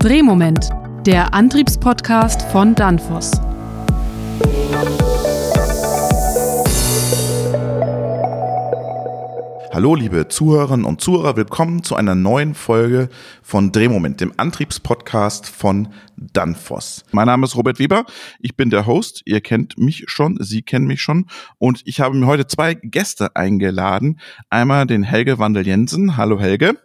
Drehmoment, der Antriebspodcast von Danfoss. Hallo liebe Zuhörerinnen und Zuhörer, willkommen zu einer neuen Folge von Drehmoment, dem Antriebspodcast von Danfoss. Mein Name ist Robert Weber, ich bin der Host, ihr kennt mich schon, Sie kennen mich schon und ich habe mir heute zwei Gäste eingeladen. Einmal den Helge Wandel Jensen. Hallo Helge.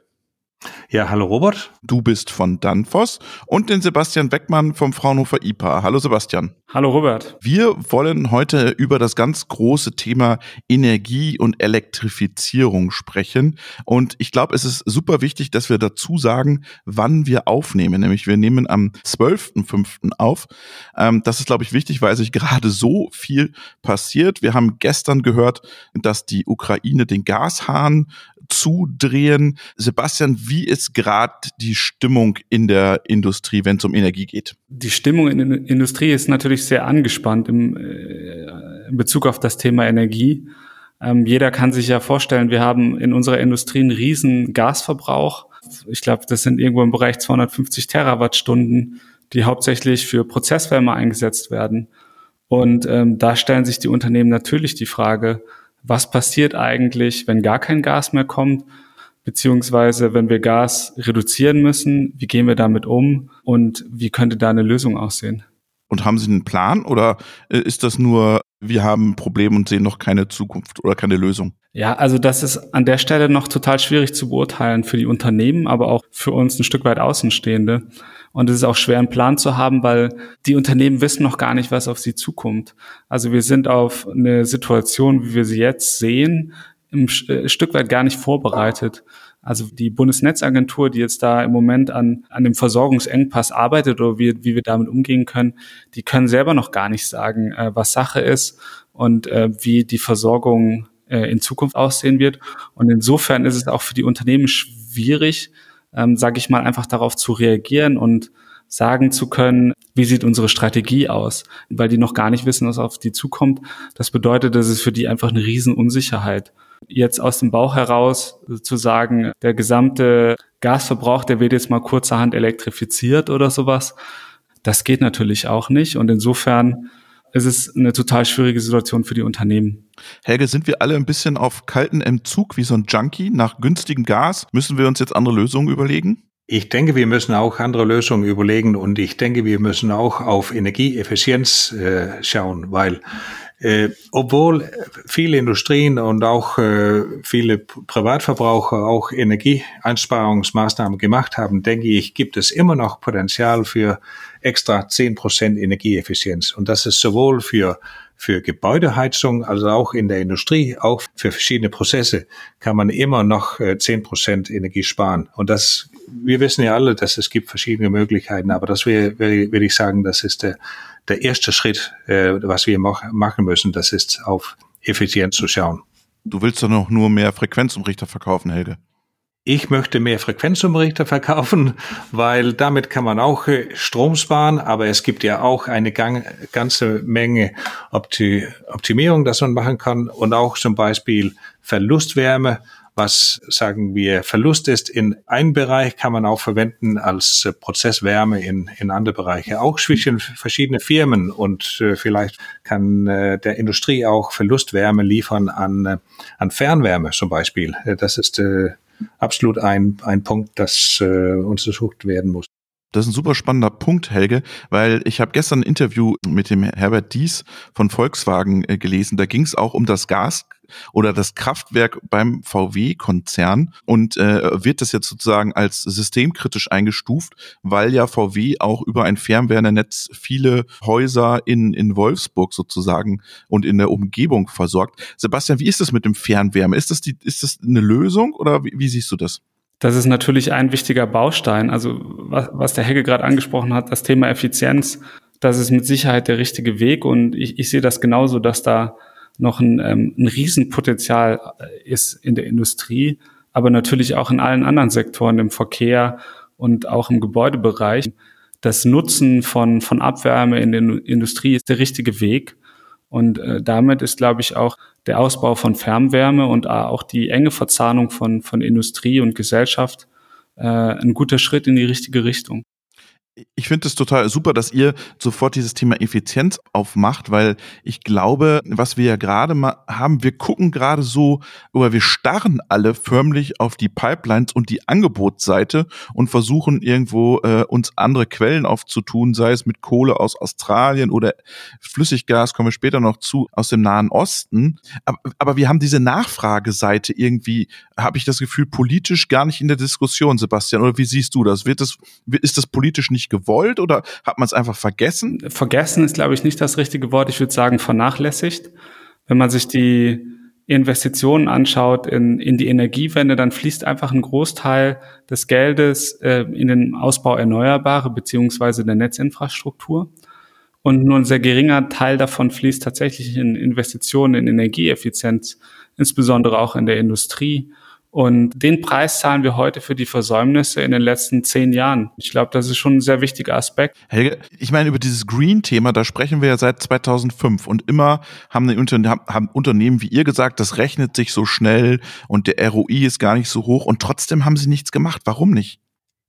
Ja, hallo Robert. Du bist von Danfoss und den Sebastian Beckmann vom Fraunhofer IPA. Hallo Sebastian. Hallo Robert. Wir wollen heute über das ganz große Thema Energie und Elektrifizierung sprechen. Und ich glaube, es ist super wichtig, dass wir dazu sagen, wann wir aufnehmen. Nämlich wir nehmen am 12.05. auf. Ähm, das ist, glaube ich, wichtig, weil sich gerade so viel passiert. Wir haben gestern gehört, dass die Ukraine den Gashahn zudrehen. Sebastian, wie ist gerade die Stimmung in der Industrie, wenn es um Energie geht? Die Stimmung in der Industrie ist natürlich sehr angespannt im, äh, in Bezug auf das Thema Energie. Ähm, jeder kann sich ja vorstellen, wir haben in unserer Industrie einen riesen Gasverbrauch. Ich glaube, das sind irgendwo im Bereich 250 Terawattstunden, die hauptsächlich für Prozesswärme eingesetzt werden. Und ähm, da stellen sich die Unternehmen natürlich die Frage, was passiert eigentlich, wenn gar kein Gas mehr kommt, beziehungsweise wenn wir Gas reduzieren müssen, wie gehen wir damit um und wie könnte da eine Lösung aussehen? Und haben Sie einen Plan oder äh, ist das nur, wir haben ein Problem und sehen noch keine Zukunft oder keine Lösung? Ja, also das ist an der Stelle noch total schwierig zu beurteilen für die Unternehmen, aber auch für uns ein Stück weit Außenstehende. Und es ist auch schwer, einen Plan zu haben, weil die Unternehmen wissen noch gar nicht, was auf sie zukommt. Also wir sind auf eine Situation, wie wir sie jetzt sehen, ein äh, Stück weit gar nicht vorbereitet. Also die Bundesnetzagentur, die jetzt da im Moment an, an dem Versorgungsengpass arbeitet oder wie, wie wir damit umgehen können, die können selber noch gar nicht sagen, äh, was Sache ist und äh, wie die Versorgung äh, in Zukunft aussehen wird. Und insofern ist es auch für die Unternehmen schwierig, ähm, sage ich mal, einfach darauf zu reagieren und sagen zu können, wie sieht unsere Strategie aus, weil die noch gar nicht wissen, was auf die zukommt. Das bedeutet, das ist für die einfach eine Riesenunsicherheit. Jetzt aus dem Bauch heraus zu sagen, der gesamte Gasverbrauch, der wird jetzt mal kurzerhand elektrifiziert oder sowas, das geht natürlich auch nicht. Und insofern es ist eine total schwierige Situation für die Unternehmen. Helge, sind wir alle ein bisschen auf kalten Entzug wie so ein Junkie nach günstigem Gas? Müssen wir uns jetzt andere Lösungen überlegen? Ich denke, wir müssen auch andere Lösungen überlegen und ich denke, wir müssen auch auf Energieeffizienz äh, schauen, weil äh, obwohl viele Industrien und auch äh, viele Privatverbraucher auch Energieeinsparungsmaßnahmen gemacht haben, denke ich, gibt es immer noch Potenzial für extra zehn Prozent Energieeffizienz. Und das ist sowohl für für Gebäudeheizung, also auch in der Industrie, auch für verschiedene Prozesse kann man immer noch äh, zehn Prozent Energie sparen. Und das, wir wissen ja alle, dass es gibt verschiedene Möglichkeiten, aber das wäre, würde ich sagen, das ist der, der erste Schritt, äh, was wir machen müssen, das ist auf Effizienz zu schauen. Du willst doch noch nur mehr Frequenzumrichter verkaufen, Helge. Ich möchte mehr Frequenzumrichter verkaufen, weil damit kann man auch äh, Strom sparen, aber es gibt ja auch eine ganze Menge Optimierung, das man machen kann und auch zum Beispiel Verlustwärme was sagen wir Verlust ist in einem Bereich, kann man auch verwenden als äh, Prozesswärme in, in andere Bereiche, auch zwischen verschiedene Firmen und äh, vielleicht kann äh, der Industrie auch Verlustwärme liefern an, äh, an Fernwärme zum Beispiel. Das ist absolut ein, ein Punkt, das untersucht werden muss. Das ist ein super spannender Punkt, Helge, weil ich habe gestern ein Interview mit dem Herbert Dies von Volkswagen äh, gelesen. Da ging es auch um das Gas oder das Kraftwerk beim VW-Konzern und äh, wird das jetzt sozusagen als systemkritisch eingestuft, weil ja VW auch über ein Fernwärmenetz viele Häuser in, in Wolfsburg sozusagen und in der Umgebung versorgt. Sebastian, wie ist das mit dem Fernwärme? Ist das, die, ist das eine Lösung oder wie, wie siehst du das? Das ist natürlich ein wichtiger Baustein. Also was, was der Hegge gerade angesprochen hat, das Thema Effizienz, das ist mit Sicherheit der richtige Weg. Und ich, ich sehe das genauso, dass da noch ein, ähm, ein Riesenpotenzial äh, ist in der Industrie, aber natürlich auch in allen anderen Sektoren, im Verkehr und auch im Gebäudebereich. Das Nutzen von, von Abwärme in der Industrie ist der richtige Weg. Und äh, damit ist, glaube ich, auch der Ausbau von Fernwärme und auch die enge Verzahnung von, von Industrie und Gesellschaft äh, ein guter Schritt in die richtige Richtung. Ich finde es total super, dass ihr sofort dieses Thema Effizienz aufmacht, weil ich glaube, was wir ja gerade mal haben, wir gucken gerade so, oder wir starren alle förmlich auf die Pipelines und die Angebotsseite und versuchen irgendwo äh, uns andere Quellen aufzutun, sei es mit Kohle aus Australien oder Flüssiggas, kommen wir später noch zu, aus dem Nahen Osten. Aber, aber wir haben diese Nachfrageseite irgendwie, habe ich das Gefühl, politisch gar nicht in der Diskussion, Sebastian. Oder wie siehst du das? Wird das, ist das politisch nicht nicht gewollt oder hat man es einfach vergessen? Vergessen ist, glaube ich, nicht das richtige Wort. Ich würde sagen, vernachlässigt. Wenn man sich die Investitionen anschaut in, in die Energiewende, dann fließt einfach ein Großteil des Geldes äh, in den Ausbau erneuerbare beziehungsweise der Netzinfrastruktur. Und nur ein sehr geringer Teil davon fließt tatsächlich in Investitionen in Energieeffizienz, insbesondere auch in der Industrie. Und den Preis zahlen wir heute für die Versäumnisse in den letzten zehn Jahren. Ich glaube, das ist schon ein sehr wichtiger Aspekt. Helge, ich meine, über dieses Green-Thema, da sprechen wir ja seit 2005 und immer haben, Unterne haben Unternehmen wie ihr gesagt, das rechnet sich so schnell und der ROI ist gar nicht so hoch und trotzdem haben sie nichts gemacht. Warum nicht?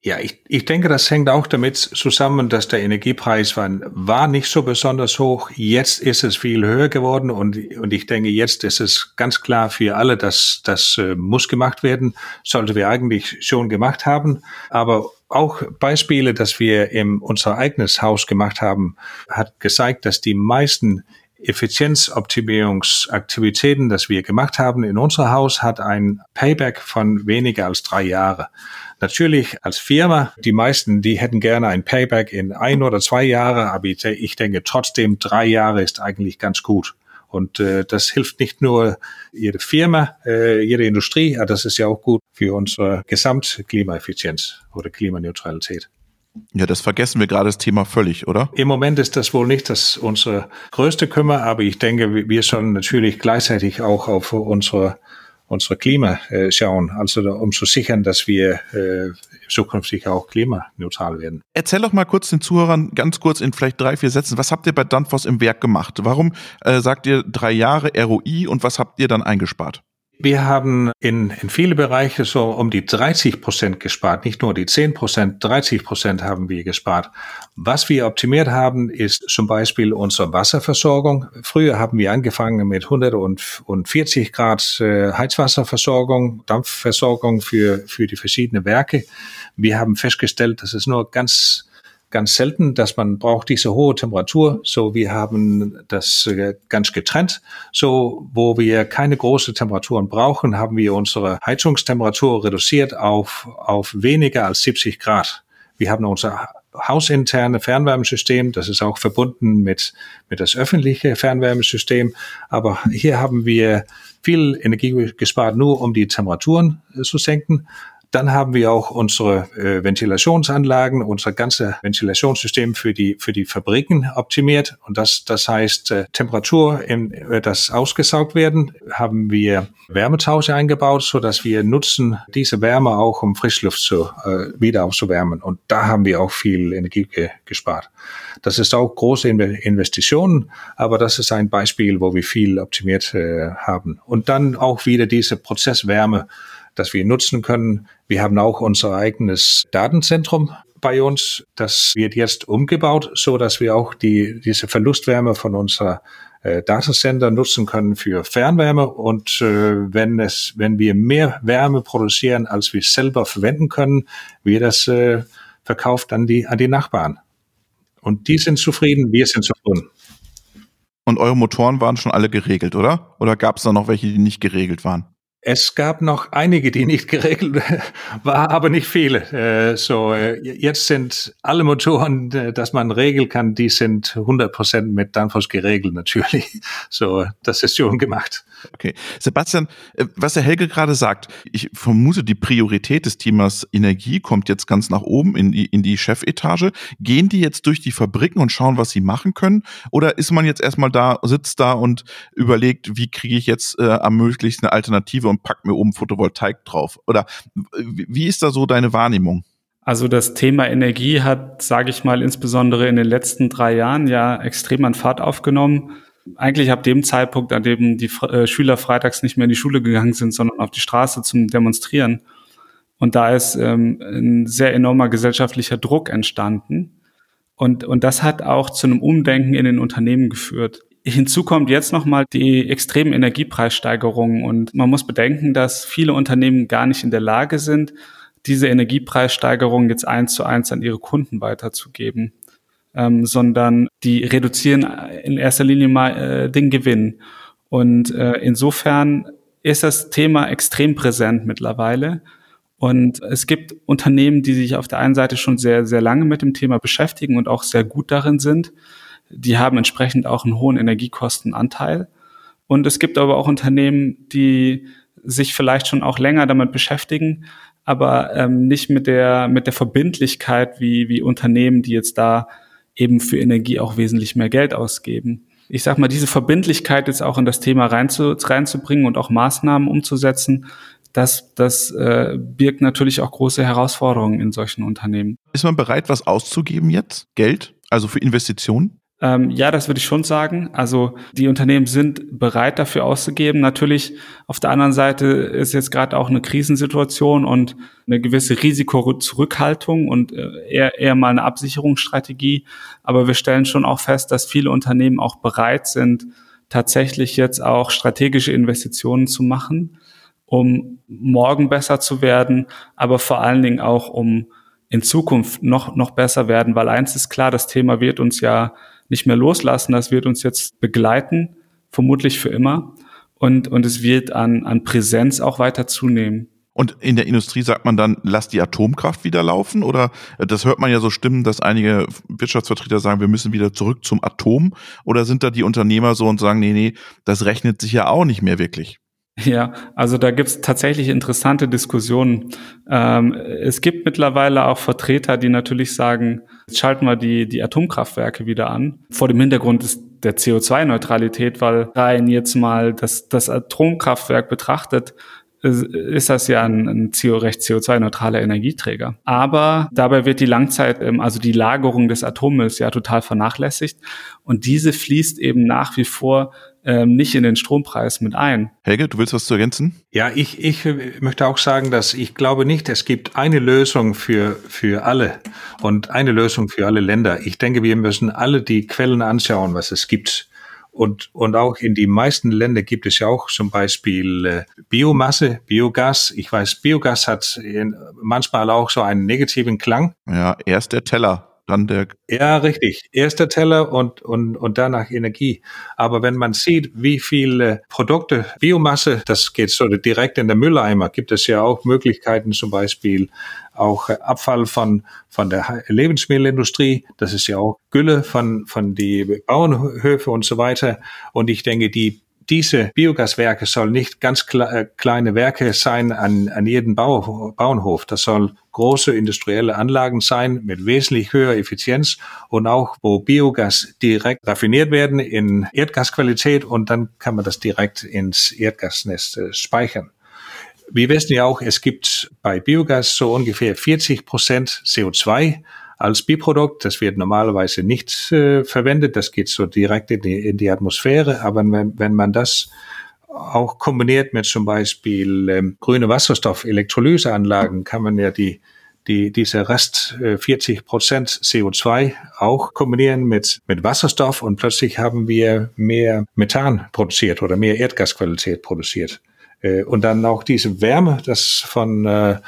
Ja, ich, ich denke, das hängt auch damit zusammen, dass der Energiepreis war, war nicht so besonders hoch. Jetzt ist es viel höher geworden und, und ich denke, jetzt ist es ganz klar für alle, dass das äh, muss gemacht werden, sollte wir eigentlich schon gemacht haben. Aber auch Beispiele, dass wir in unser eigenes Haus gemacht haben, hat gezeigt, dass die meisten Effizienzoptimierungsaktivitäten, das wir gemacht haben in unser Haus, hat ein Payback von weniger als drei Jahre. Natürlich als Firma, die meisten, die hätten gerne ein Payback in ein oder zwei Jahre, aber ich denke trotzdem, drei Jahre ist eigentlich ganz gut. Und äh, das hilft nicht nur jede Firma, äh, jede Industrie, aber das ist ja auch gut für unsere Gesamtklimaeffizienz oder Klimaneutralität. Ja, das vergessen wir gerade das Thema völlig, oder? Im Moment ist das wohl nicht das unsere größte Kümmer, aber ich denke, wir sollen natürlich gleichzeitig auch auf unsere unsere Klima äh, schauen, also um zu sichern, dass wir äh, zukünftig auch klimaneutral werden. Erzähl doch mal kurz den Zuhörern ganz kurz in vielleicht drei, vier Sätzen, was habt ihr bei Danfoss im Werk gemacht? Warum äh, sagt ihr drei Jahre ROI und was habt ihr dann eingespart? Wir haben in, in viele Bereiche so um die 30 Prozent gespart, nicht nur die 10 Prozent, 30 Prozent haben wir gespart. Was wir optimiert haben, ist zum Beispiel unsere Wasserversorgung. Früher haben wir angefangen mit 140 Grad äh, Heizwasserversorgung, Dampfversorgung für, für die verschiedenen Werke. Wir haben festgestellt, dass es nur ganz ganz selten, dass man braucht diese hohe Temperatur. So, wir haben das äh, ganz getrennt. So, wo wir keine große Temperaturen brauchen, haben wir unsere Heizungstemperatur reduziert auf, auf weniger als 70 Grad. Wir haben unser hausinterne Fernwärmesystem, das ist auch verbunden mit, mit das öffentliche Fernwärmesystem. Aber hier haben wir viel Energie gespart, nur um die Temperaturen äh, zu senken. Dann haben wir auch unsere äh, Ventilationsanlagen, unser ganze Ventilationssystem für die für die Fabriken optimiert. Und das das heißt äh, Temperatur in äh, das ausgesaugt werden, haben wir Wärmetausche eingebaut, so dass wir nutzen diese Wärme auch um Frischluft zu äh, wieder aufzuwärmen. Und da haben wir auch viel Energie ge gespart. Das ist auch große Investitionen, aber das ist ein Beispiel, wo wir viel optimiert äh, haben. Und dann auch wieder diese Prozesswärme das wir nutzen können. Wir haben auch unser eigenes Datenzentrum bei uns. Das wird jetzt umgebaut, so dass wir auch die, diese Verlustwärme von unserer äh, Datacenter nutzen können für Fernwärme. Und äh, wenn es, wenn wir mehr Wärme produzieren, als wir selber verwenden können, wird das äh, verkauft an die, an die Nachbarn. Und die sind zufrieden, wir sind zufrieden. Und eure Motoren waren schon alle geregelt, oder? Oder gab es da noch welche, die nicht geregelt waren? Es gab noch einige, die nicht geregelt waren, aber nicht viele. Äh, so, äh, jetzt sind alle Motoren, äh, dass man regeln kann, die sind 100 Prozent mit Danfoss geregelt natürlich. So, das ist schon gemacht. Okay. Sebastian, was der Helge gerade sagt, ich vermute, die Priorität des Themas Energie kommt jetzt ganz nach oben in die, in die Chefetage. Gehen die jetzt durch die Fabriken und schauen, was sie machen können? Oder ist man jetzt erstmal da, sitzt da und überlegt, wie kriege ich jetzt äh, am möglichsten eine Alternative und pack mir oben Photovoltaik drauf? Oder wie ist da so deine Wahrnehmung? Also das Thema Energie hat, sage ich mal, insbesondere in den letzten drei Jahren ja extrem an Fahrt aufgenommen eigentlich ab dem Zeitpunkt, an dem die äh, Schüler freitags nicht mehr in die Schule gegangen sind, sondern auf die Straße zum Demonstrieren. Und da ist ähm, ein sehr enormer gesellschaftlicher Druck entstanden. Und, und das hat auch zu einem Umdenken in den Unternehmen geführt. Hinzu kommt jetzt nochmal die extremen Energiepreissteigerungen und man muss bedenken, dass viele Unternehmen gar nicht in der Lage sind, diese Energiepreissteigerungen jetzt eins zu eins an ihre Kunden weiterzugeben, ähm, sondern die reduzieren in erster Linie mal äh, den Gewinn. Und äh, insofern ist das Thema extrem präsent mittlerweile. Und es gibt Unternehmen, die sich auf der einen Seite schon sehr, sehr lange mit dem Thema beschäftigen und auch sehr gut darin sind die haben entsprechend auch einen hohen Energiekostenanteil. Und es gibt aber auch Unternehmen, die sich vielleicht schon auch länger damit beschäftigen, aber ähm, nicht mit der, mit der Verbindlichkeit wie, wie Unternehmen, die jetzt da eben für Energie auch wesentlich mehr Geld ausgeben. Ich sag mal, diese Verbindlichkeit jetzt auch in das Thema reinzu, reinzubringen und auch Maßnahmen umzusetzen, das, das äh, birgt natürlich auch große Herausforderungen in solchen Unternehmen. Ist man bereit, was auszugeben jetzt? Geld? Also für Investitionen? Ähm, ja, das würde ich schon sagen. Also die Unternehmen sind bereit dafür auszugeben. Natürlich auf der anderen Seite ist jetzt gerade auch eine Krisensituation und eine gewisse Risikozurückhaltung und äh, eher, eher mal eine Absicherungsstrategie. Aber wir stellen schon auch fest, dass viele Unternehmen auch bereit sind, tatsächlich jetzt auch strategische Investitionen zu machen, um morgen besser zu werden, aber vor allen Dingen auch um in Zukunft noch, noch besser werden, weil eins ist klar, das Thema wird uns ja nicht mehr loslassen. Das wird uns jetzt begleiten, vermutlich für immer. Und, und es wird an, an Präsenz auch weiter zunehmen. Und in der Industrie sagt man dann, lass die Atomkraft wieder laufen? Oder äh, das hört man ja so stimmen, dass einige Wirtschaftsvertreter sagen, wir müssen wieder zurück zum Atom. Oder sind da die Unternehmer so und sagen, nee, nee, das rechnet sich ja auch nicht mehr wirklich? Ja, also da gibt's tatsächlich interessante Diskussionen. Ähm, es gibt mittlerweile auch Vertreter, die natürlich sagen, jetzt schalten wir die, die Atomkraftwerke wieder an. Vor dem Hintergrund ist der CO2-Neutralität, weil rein jetzt mal das, das Atomkraftwerk betrachtet, ist das ja ein, ein CO, recht CO2-neutraler Energieträger. Aber dabei wird die Langzeit, ähm, also die Lagerung des Atommülls ja total vernachlässigt. Und diese fließt eben nach wie vor ähm, nicht in den Strompreis mit ein. Helge, du willst was zu ergänzen? Ja, ich, ich möchte auch sagen, dass ich glaube nicht, es gibt eine Lösung für, für alle und eine Lösung für alle Länder. Ich denke, wir müssen alle die Quellen anschauen, was es gibt. Und, und auch in die meisten Länder gibt es ja auch zum Beispiel äh, Biomasse, Biogas. Ich weiß, Biogas hat manchmal auch so einen negativen Klang. Ja, erst der Teller dann der. Ja, richtig. Erster Teller und, und, und danach Energie. Aber wenn man sieht, wie viele Produkte, Biomasse, das geht so direkt in der Mülleimer, gibt es ja auch Möglichkeiten, zum Beispiel auch Abfall von, von der Lebensmittelindustrie. Das ist ja auch Gülle von, von die Bauernhöfe und so weiter. Und ich denke, die diese Biogaswerke sollen nicht ganz äh, kleine Werke sein an, an jedem Bau, Bauernhof. Das soll große industrielle Anlagen sein mit wesentlich höherer Effizienz und auch wo Biogas direkt raffiniert werden in Erdgasqualität und dann kann man das direkt ins Erdgasnest äh, speichern. Wir wissen ja auch, es gibt bei Biogas so ungefähr 40 Prozent CO2 als Biprodukt. Das wird normalerweise nicht äh, verwendet. Das geht so direkt in die, in die Atmosphäre. Aber wenn, wenn man das auch kombiniert mit zum Beispiel ähm, grüne Wasserstoff-Elektrolyseanlagen, kann man ja die die, diese Rest äh, 40 Prozent CO2 auch kombinieren mit, mit Wasserstoff und plötzlich haben wir mehr Methan produziert oder mehr Erdgasqualität produziert. Äh, und dann auch diese Wärme, das von äh,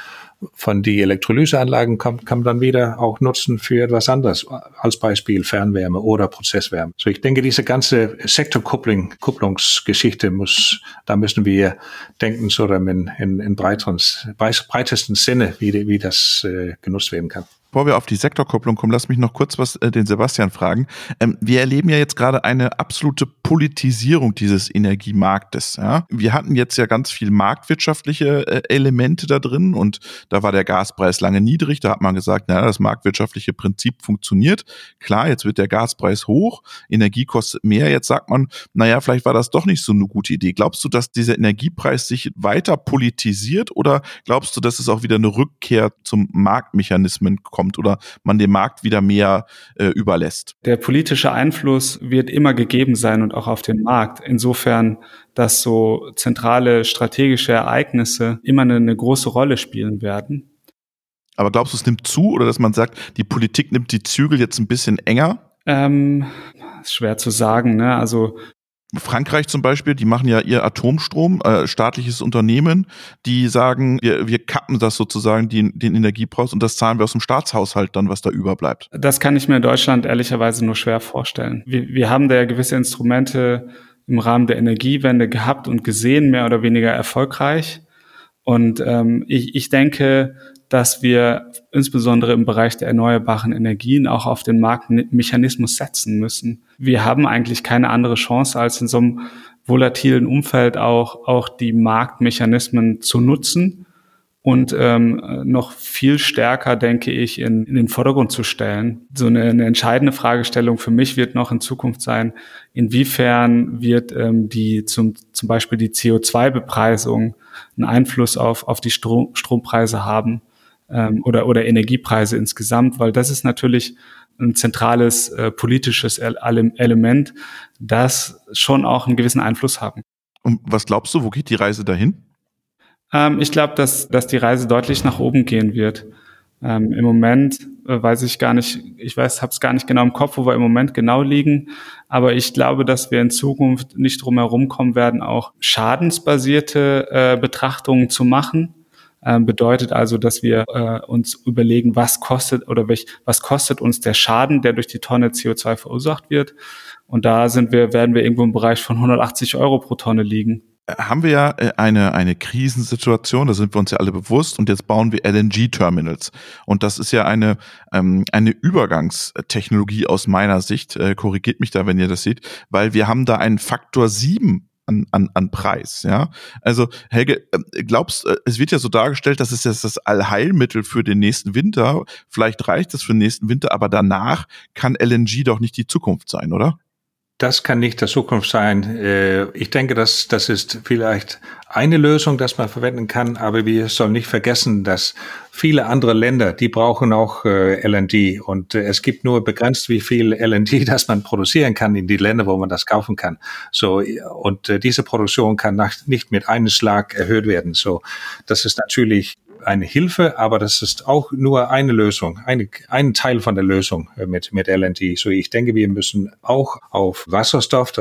von die Elektrolyseanlagen kommt, kann man dann wieder auch nutzen für etwas anderes, als Beispiel Fernwärme oder Prozesswärme. So ich denke, diese ganze Sektorkupplung, Kupplungsgeschichte muss, da müssen wir denken, so in, in, in breiteren, breitesten Sinne, wie, wie das äh, genutzt werden kann. Bevor wir auf die Sektorkopplung kommen, lass mich noch kurz was äh, den Sebastian fragen. Ähm, wir erleben ja jetzt gerade eine absolute Politisierung dieses Energiemarktes. Ja? Wir hatten jetzt ja ganz viel marktwirtschaftliche äh, Elemente da drin und da war der Gaspreis lange niedrig. Da hat man gesagt, naja, das marktwirtschaftliche Prinzip funktioniert. Klar, jetzt wird der Gaspreis hoch, Energie kostet mehr. Jetzt sagt man, naja, vielleicht war das doch nicht so eine gute Idee. Glaubst du, dass dieser Energiepreis sich weiter politisiert oder glaubst du, dass es auch wieder eine Rückkehr zum Marktmechanismen kommt? Kommt oder man dem Markt wieder mehr äh, überlässt. Der politische Einfluss wird immer gegeben sein und auch auf den Markt. Insofern, dass so zentrale strategische Ereignisse immer eine, eine große Rolle spielen werden. Aber glaubst du, es nimmt zu oder dass man sagt, die Politik nimmt die Zügel jetzt ein bisschen enger? Ähm, ist schwer zu sagen. Ne? Also Frankreich zum Beispiel, die machen ja ihr Atomstrom, äh, staatliches Unternehmen, die sagen, wir, wir kappen das sozusagen, die, den Energiepreis und das zahlen wir aus dem Staatshaushalt dann, was da überbleibt. Das kann ich mir in Deutschland ehrlicherweise nur schwer vorstellen. Wir, wir haben da ja gewisse Instrumente im Rahmen der Energiewende gehabt und gesehen, mehr oder weniger erfolgreich. Und ähm, ich, ich denke, dass wir insbesondere im Bereich der erneuerbaren Energien auch auf den Marktmechanismus setzen müssen. Wir haben eigentlich keine andere Chance, als in so einem volatilen Umfeld auch, auch die Marktmechanismen zu nutzen und ähm, noch viel stärker, denke ich, in, in den Vordergrund zu stellen. So eine, eine entscheidende Fragestellung für mich wird noch in Zukunft sein, inwiefern wird ähm, die zum, zum Beispiel die CO2-Bepreisung einen Einfluss auf, auf die Strom, Strompreise haben ähm, oder, oder Energiepreise insgesamt, weil das ist natürlich ein zentrales äh, politisches Element, das schon auch einen gewissen Einfluss haben. Und was glaubst du, wo geht die Reise dahin? Ähm, ich glaube, dass, dass die Reise deutlich nach oben gehen wird. Ähm, Im Moment äh, weiß ich gar nicht, ich weiß, habe es gar nicht genau im Kopf, wo wir im Moment genau liegen. Aber ich glaube, dass wir in Zukunft nicht drum herum kommen werden, auch schadensbasierte äh, Betrachtungen zu machen ähm, bedeutet also, dass wir äh, uns überlegen, was kostet oder welch, was kostet uns der Schaden, der durch die Tonne CO2 verursacht wird. Und da sind wir, werden wir irgendwo im Bereich von 180 Euro pro Tonne liegen äh, haben wir ja äh, eine, eine Krisensituation, da sind wir uns ja alle bewusst und jetzt bauen wir LNG-Terminals. Und das ist ja eine, ähm, eine Übergangstechnologie aus meiner Sicht, äh, korrigiert mich da, wenn ihr das seht, weil wir haben da einen Faktor 7 an, an, an Preis. Ja, also Helge, ähm, glaubst, äh, es wird ja so dargestellt, dass es jetzt das Allheilmittel für den nächsten Winter. Vielleicht reicht es für den nächsten Winter, aber danach kann LNG doch nicht die Zukunft sein, oder? Das kann nicht der Zukunft sein. Äh, ich denke, dass das ist vielleicht eine Lösung, dass man verwenden kann, aber wir sollen nicht vergessen, dass viele andere Länder, die brauchen auch äh, LNG und äh, es gibt nur begrenzt, wie viel LNG, das man produzieren kann in die Länder, wo man das kaufen kann. So und diese Produktion kann nicht mit einem Schlag erhöht werden. So, das ist natürlich eine Hilfe, aber das ist auch nur eine Lösung, eine, ein Teil von der Lösung äh, mit, mit LNG. So ich denke, wir müssen auch auf Wasserstoff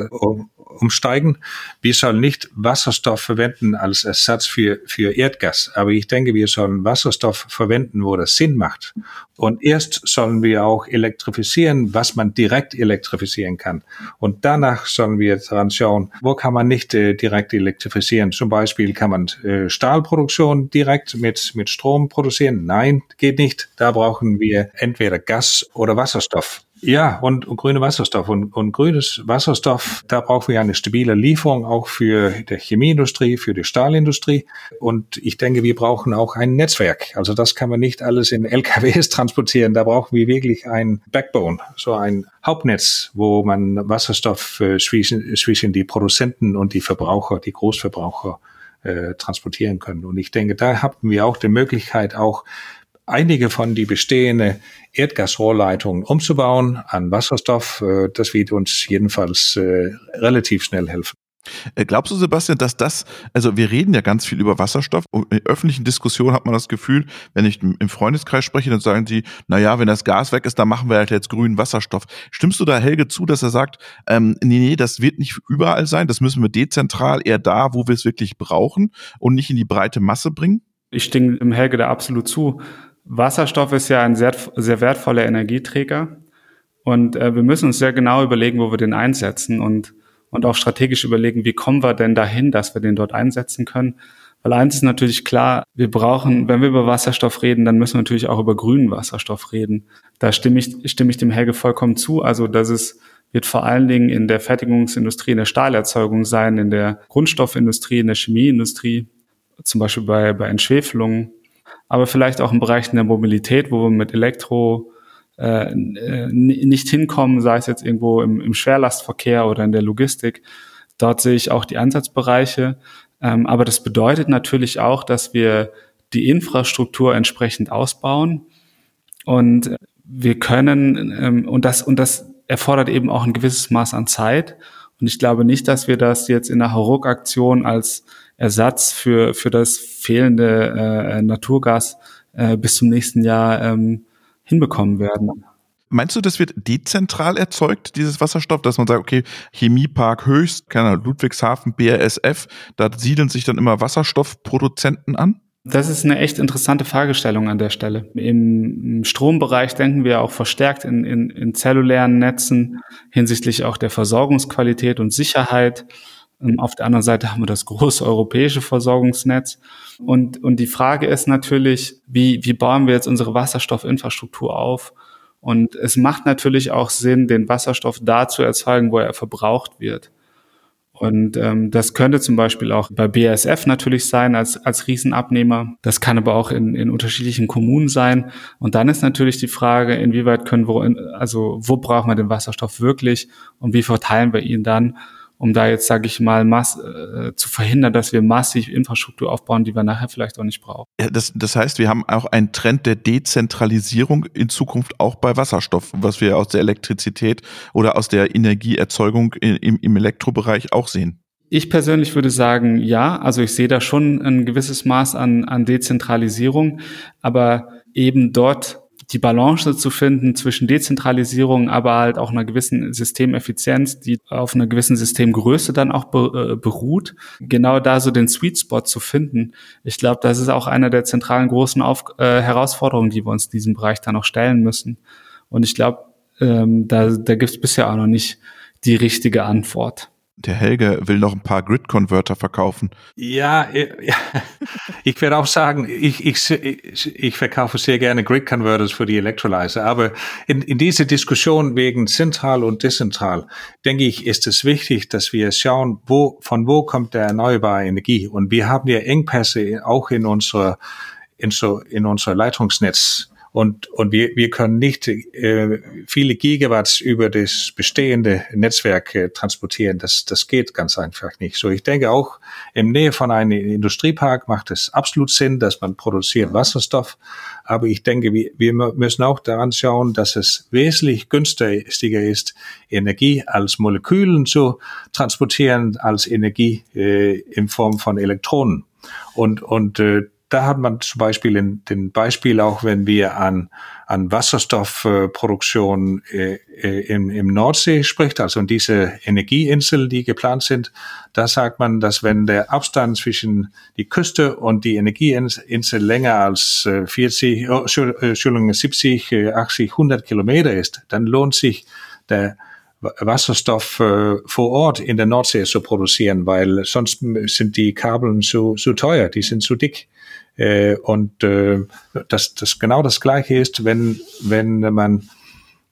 umsteigen. Wir sollen nicht Wasserstoff verwenden als Ersatz für, für Erdgas, aber ich denke, wir sollen Wasserstoff verwenden, wo das Sinn macht. Und erst sollen wir auch elektrifizieren, was man direkt elektrifizieren kann. Und danach sollen wir daran schauen, wo kann man nicht äh, direkt elektrifizieren. Zum Beispiel kann man äh, Stahlproduktion direkt mit, mit Strom produzieren. Nein, geht nicht. Da brauchen wir entweder Gas oder Wasserstoff. Ja, und, und grüne Wasserstoff. Und, und grünes Wasserstoff, da brauchen wir eine stabile Lieferung auch für die Chemieindustrie, für die Stahlindustrie. Und ich denke, wir brauchen auch ein Netzwerk. Also das kann man nicht alles in LKWs transportieren. Da brauchen wir wirklich ein Backbone, so ein Hauptnetz, wo man Wasserstoff äh, zwischen, zwischen die Produzenten und die Verbraucher, die Großverbraucher äh, transportieren können. Und ich denke, da haben wir auch die Möglichkeit, auch einige von die bestehenden Erdgasrohrleitungen umzubauen an Wasserstoff. Äh, das wird uns jedenfalls äh, relativ schnell helfen. Äh, glaubst du, Sebastian, dass das, also wir reden ja ganz viel über Wasserstoff und in öffentlichen Diskussionen hat man das Gefühl, wenn ich im Freundeskreis spreche, dann sagen die, na ja, wenn das Gas weg ist, dann machen wir halt jetzt grünen Wasserstoff. Stimmst du da Helge zu, dass er sagt, ähm, nee, nee, das wird nicht überall sein, das müssen wir dezentral eher da, wo wir es wirklich brauchen und nicht in die breite Masse bringen? Ich stimme im Helge da absolut zu. Wasserstoff ist ja ein sehr, sehr wertvoller Energieträger. Und äh, wir müssen uns sehr genau überlegen, wo wir den einsetzen und, und auch strategisch überlegen, wie kommen wir denn dahin, dass wir den dort einsetzen können. Weil eins ist natürlich klar, wir brauchen, wenn wir über Wasserstoff reden, dann müssen wir natürlich auch über grünen Wasserstoff reden. Da stimme ich, stimme ich dem Helge vollkommen zu. Also das ist, wird vor allen Dingen in der Fertigungsindustrie, in der Stahlerzeugung sein, in der Grundstoffindustrie, in der Chemieindustrie, zum Beispiel bei, bei Entschwefelungen aber vielleicht auch in Bereichen der Mobilität, wo wir mit Elektro äh, nicht hinkommen, sei es jetzt irgendwo im, im Schwerlastverkehr oder in der Logistik. Dort sehe ich auch die Ansatzbereiche. Ähm, aber das bedeutet natürlich auch, dass wir die Infrastruktur entsprechend ausbauen und wir können ähm, und das und das erfordert eben auch ein gewisses Maß an Zeit. Und ich glaube nicht, dass wir das jetzt in der Hauruck-Aktion als Ersatz für, für das fehlende äh, Naturgas äh, bis zum nächsten Jahr ähm, hinbekommen werden. Meinst du, das wird dezentral erzeugt, dieses Wasserstoff, dass man sagt, okay, Chemiepark Höchst, keine Ahnung, Ludwigshafen, BASF, da siedeln sich dann immer Wasserstoffproduzenten an? Das ist eine echt interessante Fragestellung an der Stelle. Im Strombereich denken wir auch verstärkt in, in, in zellulären Netzen hinsichtlich auch der Versorgungsqualität und Sicherheit. Ähm, auf der anderen Seite haben wir das große europäische Versorgungsnetz. Und, und die Frage ist natürlich, wie, wie bauen wir jetzt unsere Wasserstoffinfrastruktur auf? Und es macht natürlich auch Sinn, den Wasserstoff da zu erzeugen, wo er verbraucht wird. Und ähm, das könnte zum Beispiel auch bei BASF natürlich sein als, als Riesenabnehmer. Das kann aber auch in, in unterschiedlichen Kommunen sein. Und dann ist natürlich die Frage, inwieweit können wir, also wo brauchen wir den Wasserstoff wirklich und wie verteilen wir ihn dann? Um da jetzt, sage ich mal, mass, äh, zu verhindern, dass wir massiv Infrastruktur aufbauen, die wir nachher vielleicht auch nicht brauchen. Ja, das, das heißt, wir haben auch einen Trend der Dezentralisierung in Zukunft auch bei Wasserstoff, was wir aus der Elektrizität oder aus der Energieerzeugung im, im Elektrobereich auch sehen. Ich persönlich würde sagen, ja. Also ich sehe da schon ein gewisses Maß an, an Dezentralisierung, aber eben dort die Balance zu finden zwischen Dezentralisierung, aber halt auch einer gewissen Systemeffizienz, die auf einer gewissen Systemgröße dann auch äh, beruht, genau da so den Sweet Spot zu finden. Ich glaube, das ist auch einer der zentralen großen auf äh, Herausforderungen, die wir uns in diesem Bereich dann auch stellen müssen. Und ich glaube, ähm, da, da gibt es bisher auch noch nicht die richtige Antwort der Helge will noch ein paar Grid-Converter verkaufen. Ja, ich werde auch sagen, ich, ich, ich verkaufe sehr gerne Grid-Converters für die Electrolyzer. Aber in, in dieser Diskussion wegen zentral und dezentral, denke ich, ist es wichtig, dass wir schauen, wo, von wo kommt der erneuerbare Energie. Und wir haben ja Engpässe auch in unserer, in so, in unser Leitungsnetz. Und, und wir, wir können nicht äh, viele Gigawatts über das bestehende Netzwerk äh, transportieren. Das, das geht ganz einfach nicht. So, ich denke auch, im Nähe von einem Industriepark macht es absolut Sinn, dass man produziert Wasserstoff. Aber ich denke, wir, wir müssen auch daran schauen, dass es wesentlich günstiger ist, Energie als Molekülen zu transportieren, als Energie äh, in Form von Elektronen. Und, und äh, da hat man zum Beispiel in den Beispiel auch, wenn wir an, an Wasserstoffproduktion äh, äh, im, im Nordsee spricht, also diese Energieinsel, die geplant sind, da sagt man, dass wenn der Abstand zwischen die Küste und die Energieinsel länger als 40, oh, Entschuldigung, 70, 80, 100 Kilometer ist, dann lohnt sich der Wasserstoff äh, vor Ort in der Nordsee zu produzieren, weil sonst sind die Kabeln zu, zu teuer, die sind zu dick. Äh, und äh, das, das genau das Gleiche ist, wenn, wenn man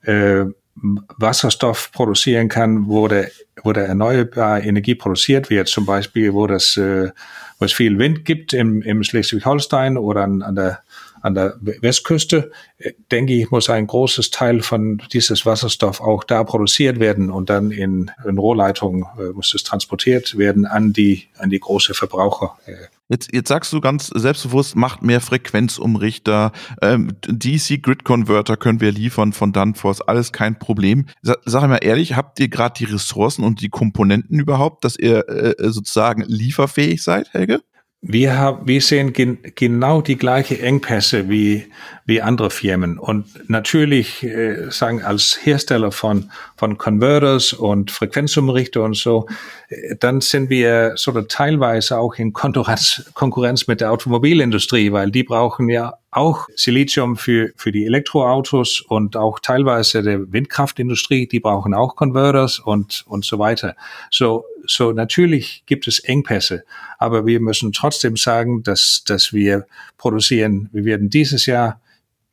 äh, Wasserstoff produzieren kann, wo der, wo der erneuerbare Energie produziert wird, zum Beispiel, wo das, äh, wo es viel Wind gibt im, im Schleswig-Holstein oder an, an der an der Westküste, äh, denke ich, muss ein großes Teil von dieses Wasserstoff auch da produziert werden und dann in, in Rohrleitungen äh, muss es transportiert werden an die, an die große Verbraucher. Äh. Jetzt, jetzt sagst du ganz selbstbewusst, macht mehr Frequenzumrichter, ähm, DC Grid Converter können wir liefern von Danfoss, alles kein Problem. Sag, sag mal ehrlich, habt ihr gerade die Ressourcen und die Komponenten überhaupt, dass ihr äh, sozusagen lieferfähig seid, Helge? Wir, haben, wir sehen gen, genau die gleiche Engpässe wie, wie andere Firmen. Und natürlich äh, sagen als Hersteller von, von Converters und Frequenzumrichter und so, äh, dann sind wir so teilweise auch in Konkurrenz, Konkurrenz mit der Automobilindustrie, weil die brauchen ja auch Silizium für, für die Elektroautos und auch teilweise der Windkraftindustrie, die brauchen auch Converters und, und so weiter. So, so natürlich gibt es Engpässe, aber wir müssen trotzdem sagen, dass, dass wir produzieren, wir werden dieses Jahr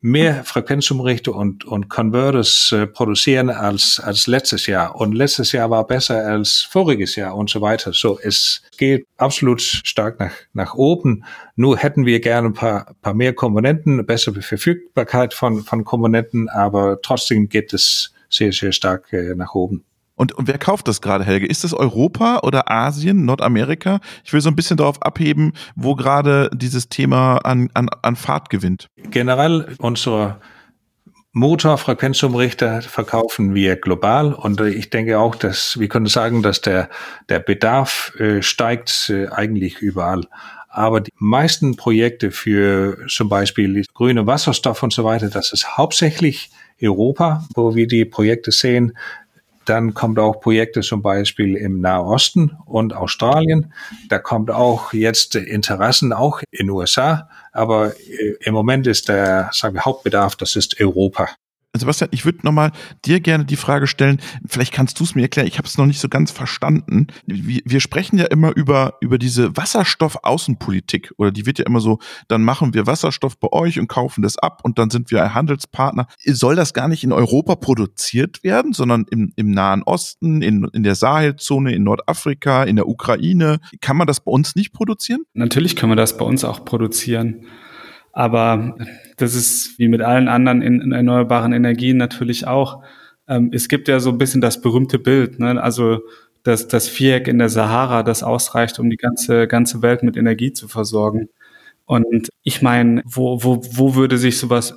mehr Frequenzumrichter und, und Converters äh, produzieren als, als letztes Jahr. Und letztes Jahr war besser als voriges Jahr und so weiter. So, es geht absolut stark nach, nach oben. Nur hätten wir gerne ein paar, paar mehr Komponenten, bessere Verfügbarkeit von, von Komponenten, aber trotzdem geht es sehr, sehr stark äh, nach oben. Und, und wer kauft das gerade, Helge? Ist es Europa oder Asien, Nordamerika? Ich will so ein bisschen darauf abheben, wo gerade dieses Thema an, an, an Fahrt gewinnt. Generell unsere Motorfrequenzumrichter verkaufen wir global und ich denke auch, dass wir können sagen, dass der, der Bedarf äh, steigt äh, eigentlich überall. Aber die meisten Projekte für zum Beispiel grüne Wasserstoff und so weiter, das ist hauptsächlich Europa, wo wir die Projekte sehen. Dann kommt auch Projekte zum Beispiel im Nahosten und Australien. Da kommt auch jetzt Interessen auch in USA. Aber äh, im Moment ist der sagen wir, Hauptbedarf, das ist Europa. Sebastian, ich würde nochmal dir gerne die Frage stellen, vielleicht kannst du es mir erklären, ich habe es noch nicht so ganz verstanden. Wir, wir, sprechen ja immer über, über diese Wasserstoffaußenpolitik oder die wird ja immer so, dann machen wir Wasserstoff bei euch und kaufen das ab und dann sind wir ein Handelspartner. Soll das gar nicht in Europa produziert werden, sondern im, im Nahen Osten, in, in der Sahelzone, in Nordafrika, in der Ukraine? Kann man das bei uns nicht produzieren? Natürlich können wir das bei uns auch produzieren. Aber das ist wie mit allen anderen in, in erneuerbaren Energien natürlich auch. Ähm, es gibt ja so ein bisschen das berühmte Bild, ne? also das, das Viereck in der Sahara, das ausreicht, um die ganze, ganze Welt mit Energie zu versorgen. Und ich meine, wo, wo, wo würde sich sowas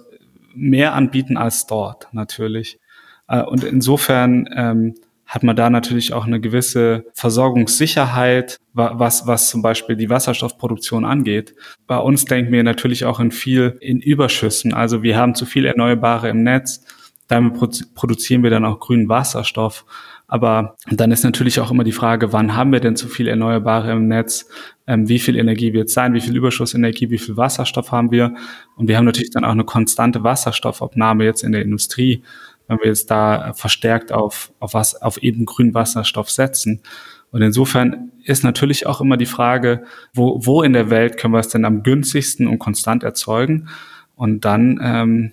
mehr anbieten als dort natürlich? Äh, und insofern ähm, hat man da natürlich auch eine gewisse Versorgungssicherheit, was, was zum Beispiel die Wasserstoffproduktion angeht. Bei uns denken wir natürlich auch in viel in Überschüssen. Also wir haben zu viel Erneuerbare im Netz. Damit produzieren wir dann auch grünen Wasserstoff. Aber dann ist natürlich auch immer die Frage, wann haben wir denn zu viel Erneuerbare im Netz? Ähm, wie viel Energie wird es sein? Wie viel Überschussenergie? Wie viel Wasserstoff haben wir? Und wir haben natürlich dann auch eine konstante Wasserstoffabnahme jetzt in der Industrie wenn wir jetzt da verstärkt auf, auf was, auf eben grünen Wasserstoff setzen. Und insofern ist natürlich auch immer die Frage, wo, wo in der Welt können wir es denn am günstigsten und konstant erzeugen? Und dann, ähm,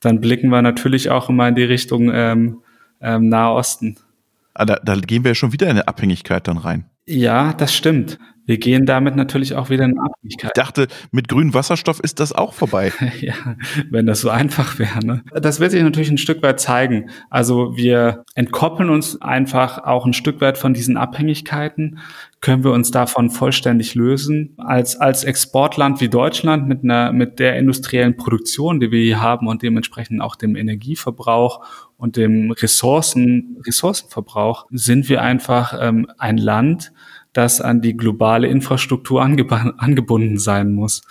dann blicken wir natürlich auch immer in die Richtung ähm, ähm, Nahe Osten. Ah, da, da gehen wir schon wieder in eine Abhängigkeit dann rein. Ja, das stimmt. Wir gehen damit natürlich auch wieder in Abhängigkeit. Ich dachte, mit grünem Wasserstoff ist das auch vorbei. ja, wenn das so einfach wäre. Ne? Das wird sich natürlich ein Stück weit zeigen. Also wir entkoppeln uns einfach auch ein Stück weit von diesen Abhängigkeiten. Können wir uns davon vollständig lösen? Als, als Exportland wie Deutschland mit einer, mit der industriellen Produktion, die wir hier haben und dementsprechend auch dem Energieverbrauch und dem Ressourcen, Ressourcenverbrauch sind wir einfach ähm, ein Land, das an die globale Infrastruktur angeb angebunden sein muss.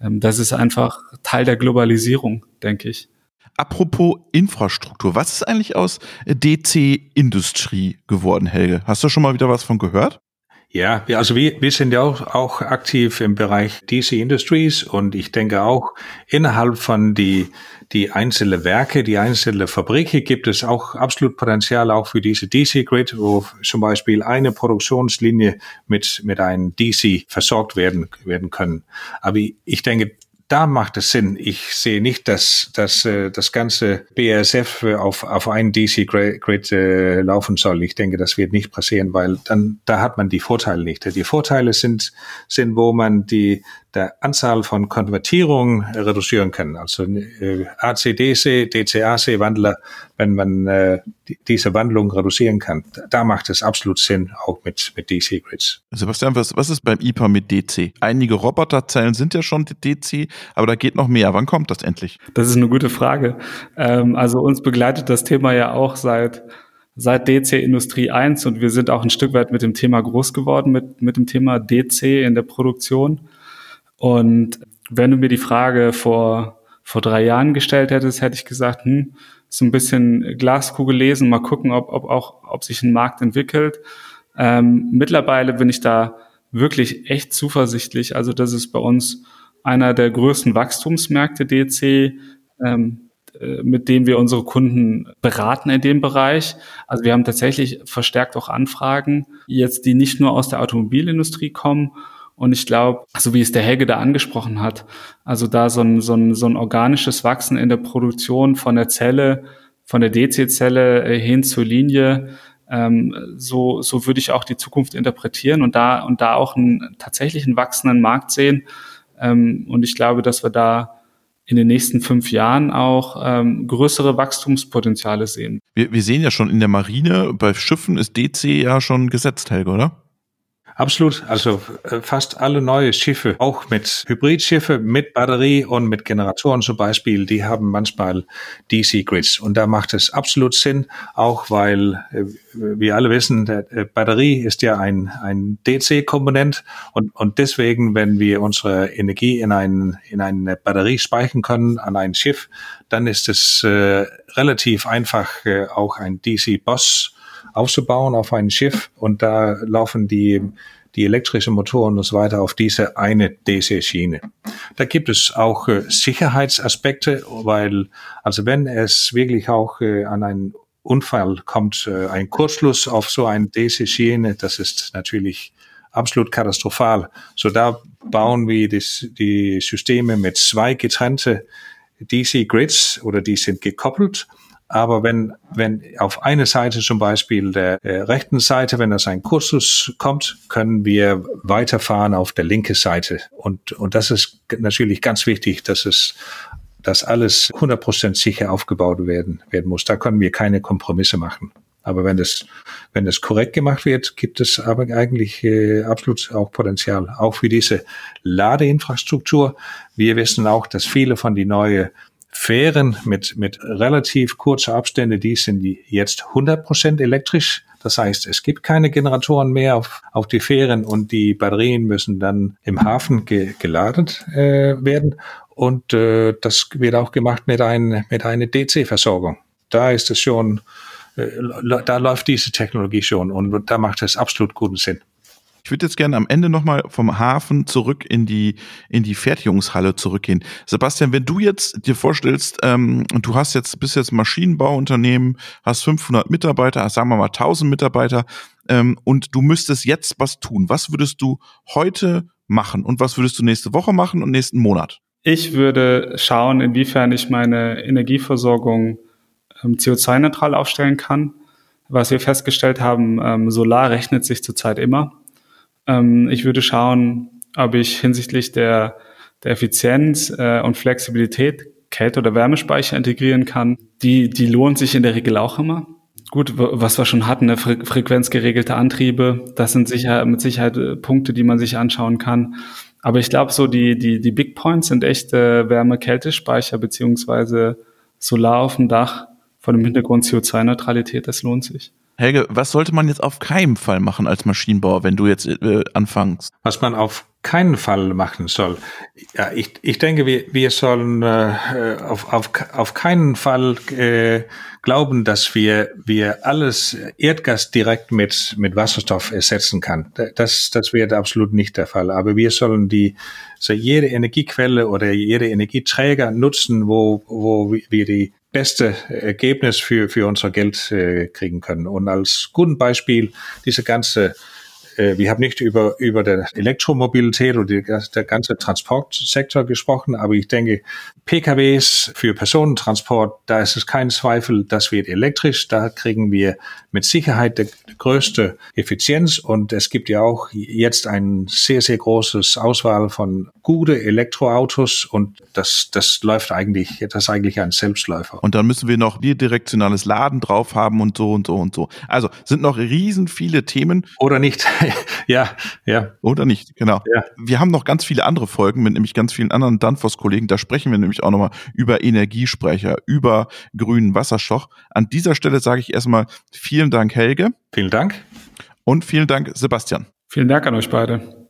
Ähm, das ist einfach Teil der Globalisierung, denke ich. Apropos Infrastruktur, was ist eigentlich aus DC-Industrie geworden, Helge? Hast du schon mal wieder was von gehört? Ja, also wir, wir sind ja auch, auch aktiv im Bereich DC Industries und ich denke auch innerhalb von die, die einzelnen Werke, die einzelnen Fabriken gibt es auch absolut Potenzial auch für diese DC Grid, wo zum Beispiel eine Produktionslinie mit, mit einem DC versorgt werden, werden können. Aber ich denke, da macht es Sinn. Ich sehe nicht, dass, dass äh, das ganze BASF auf, auf einen DC-Grid äh, laufen soll. Ich denke, das wird nicht passieren, weil dann da hat man die Vorteile nicht. Die Vorteile sind, sind wo man die, der Anzahl von Konvertierungen reduzieren kann. Also äh, AC-DC, DC-AC-Wandler, wenn man äh, diese Wandlung reduzieren kann, da macht es absolut Sinn, auch mit, mit DC-Grids. Sebastian, was, was ist beim IPA mit DC? Einige Roboterzellen sind ja schon DC, aber da geht noch mehr. Wann kommt das endlich? Das ist eine gute Frage. Ähm, also uns begleitet das Thema ja auch seit seit DC Industrie 1 und wir sind auch ein Stück weit mit dem Thema groß geworden, mit, mit dem Thema DC in der Produktion. Und wenn du mir die Frage vor, vor drei Jahren gestellt hättest, hätte ich gesagt, hm, so ein bisschen Glaskugel lesen, mal gucken, ob, ob auch, ob sich ein Markt entwickelt. Ähm, mittlerweile bin ich da wirklich echt zuversichtlich. Also das ist bei uns einer der größten Wachstumsmärkte DC, ähm, äh, mit dem wir unsere Kunden beraten in dem Bereich. Also wir haben tatsächlich verstärkt auch Anfragen, jetzt die nicht nur aus der Automobilindustrie kommen, und ich glaube, so wie es der Helge da angesprochen hat, also da so ein, so, ein, so ein organisches Wachsen in der Produktion von der Zelle, von der DC-Zelle äh, hin zur Linie, ähm, so, so würde ich auch die Zukunft interpretieren und da, und da auch einen tatsächlich wachsenden Markt sehen. Ähm, und ich glaube, dass wir da in den nächsten fünf Jahren auch ähm, größere Wachstumspotenziale sehen. Wir, wir sehen ja schon in der Marine, bei Schiffen ist DC ja schon gesetzt, Helge, oder? Absolut. Also äh, fast alle neue Schiffe, auch mit Hybridschiffe, mit Batterie und mit Generatoren zum Beispiel, die haben manchmal DC-Grids. Und da macht es absolut Sinn, auch weil äh, wir alle wissen, äh, Batterie ist ja ein, ein DC-Komponent und, und deswegen, wenn wir unsere Energie in, ein, in eine Batterie speichern können an ein Schiff, dann ist es äh, relativ einfach, äh, auch ein DC-Boss aufzubauen auf ein Schiff und da laufen die, die elektrischen Motoren und so weiter auf diese eine DC-Schiene. Da gibt es auch äh, Sicherheitsaspekte, weil also wenn es wirklich auch äh, an einen Unfall kommt, äh, ein Kurzschluss auf so eine DC-Schiene, das ist natürlich absolut katastrophal. So da bauen wir das, die Systeme mit zwei getrennte DC-Grids oder die sind gekoppelt aber wenn, wenn auf eine Seite zum Beispiel der äh, rechten Seite, wenn das ein Kursus kommt, können wir weiterfahren auf der linken Seite. Und, und das ist natürlich ganz wichtig, dass es dass alles 100% sicher aufgebaut werden, werden muss. Da können wir keine Kompromisse machen. Aber wenn das, wenn das korrekt gemacht wird, gibt es aber eigentlich äh, absolut auch Potenzial, auch für diese Ladeinfrastruktur. Wir wissen auch, dass viele von die neue Fähren mit, mit relativ kurzer Abstände, die sind jetzt 100% elektrisch. Das heißt, es gibt keine Generatoren mehr auf, auf die Fähren und die Batterien müssen dann im Hafen ge, geladen äh, werden. Und äh, das wird auch gemacht mit, ein, mit einer DC-Versorgung. Da ist es schon, äh, da läuft diese Technologie schon und da macht es absolut guten Sinn. Ich würde jetzt gerne am Ende nochmal vom Hafen zurück in die, in die Fertigungshalle zurückgehen. Sebastian, wenn du jetzt dir vorstellst, ähm, du hast jetzt, bist jetzt Maschinenbauunternehmen, hast 500 Mitarbeiter, sagen wir mal 1000 Mitarbeiter, ähm, und du müsstest jetzt was tun. Was würdest du heute machen und was würdest du nächste Woche machen und nächsten Monat? Ich würde schauen, inwiefern ich meine Energieversorgung ähm, CO2-neutral aufstellen kann. Was wir festgestellt haben, ähm, Solar rechnet sich zurzeit immer. Ähm, ich würde schauen, ob ich hinsichtlich der, der Effizienz äh, und Flexibilität Kälte- oder Wärmespeicher integrieren kann. Die, die lohnt sich in der Regel auch immer. Gut, was wir schon hatten, ne, Fre frequenzgeregelte Antriebe, das sind sicher, mit Sicherheit äh, Punkte, die man sich anschauen kann. Aber ich glaube, so die, die, die Big Points sind echte Wärme-Kältespeicher beziehungsweise Solar auf dem Dach vor dem Hintergrund CO2-Neutralität, das lohnt sich. Helge, was sollte man jetzt auf keinen Fall machen als Maschinenbauer, wenn du jetzt äh, anfängst? Was man auf keinen Fall machen soll. Ja, ich, ich denke, wir, wir sollen äh, auf, auf, auf keinen Fall äh, glauben, dass wir, wir alles Erdgas direkt mit, mit Wasserstoff ersetzen kann. Das, das wird absolut nicht der Fall. Aber wir sollen die, so jede Energiequelle oder jede Energieträger nutzen, wo, wo wir die beste Ergebnis für, für unser Geld äh, kriegen können. Und als guten Beispiel diese ganze äh, wir haben nicht über, über der Elektromobilität oder die, der ganze Transportsektor gesprochen, aber ich denke, PKWs für Personentransport, da ist es kein Zweifel, das wird elektrisch. Da kriegen wir mit Sicherheit die größte Effizienz und es gibt ja auch jetzt ein sehr, sehr großes Auswahl von gute Elektroautos und das, das läuft eigentlich, das ist eigentlich ein Selbstläufer. Und dann müssen wir noch bidirektionales Laden drauf haben und so und so und so. Also sind noch riesen viele Themen. Oder nicht. ja, ja. Oder nicht, genau. Ja. Wir haben noch ganz viele andere Folgen mit nämlich ganz vielen anderen Danfoss-Kollegen. Da sprechen wir nämlich auch nochmal über Energiespeicher, über grünen Wasserstoff. An dieser Stelle sage ich erstmal vielen Dank, Helge. Vielen Dank. Und vielen Dank, Sebastian. Vielen Dank an euch beide.